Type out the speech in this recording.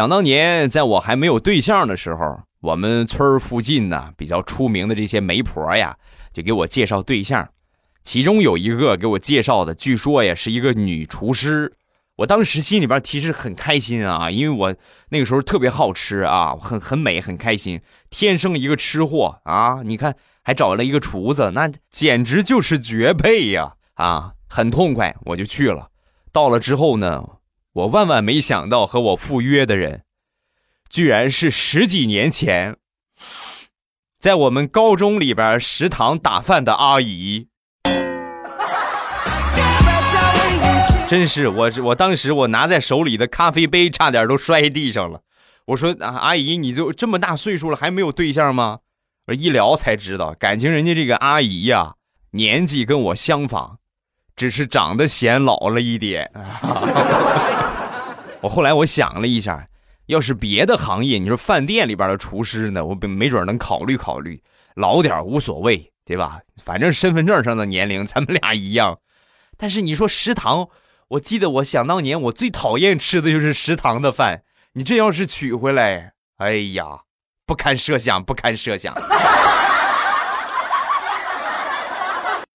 想当年，在我还没有对象的时候，我们村附近呢比较出名的这些媒婆呀，就给我介绍对象。其中有一个给我介绍的，据说呀是一个女厨师。我当时心里边其实很开心啊，因为我那个时候特别好吃啊，很很美，很开心，天生一个吃货啊！你看，还找了一个厨子，那简直就是绝配呀！啊，很痛快，我就去了。到了之后呢？我万万没想到，和我赴约的人，居然是十几年前在我们高中里边食堂打饭的阿姨。真是我，我当时我拿在手里的咖啡杯差点都摔地上了。我说：“，阿姨，你就这么大岁数了，还没有对象吗？”我一聊才知道，感情人家这个阿姨呀，年纪跟我相仿。只是长得显老了一点。我后来我想了一下，要是别的行业，你说饭店里边的厨师呢，我没准能考虑考虑，老点无所谓，对吧？反正身份证上的年龄咱们俩一样。但是你说食堂，我记得我想当年我最讨厌吃的就是食堂的饭，你这要是娶回来，哎呀，不堪设想，不堪设想。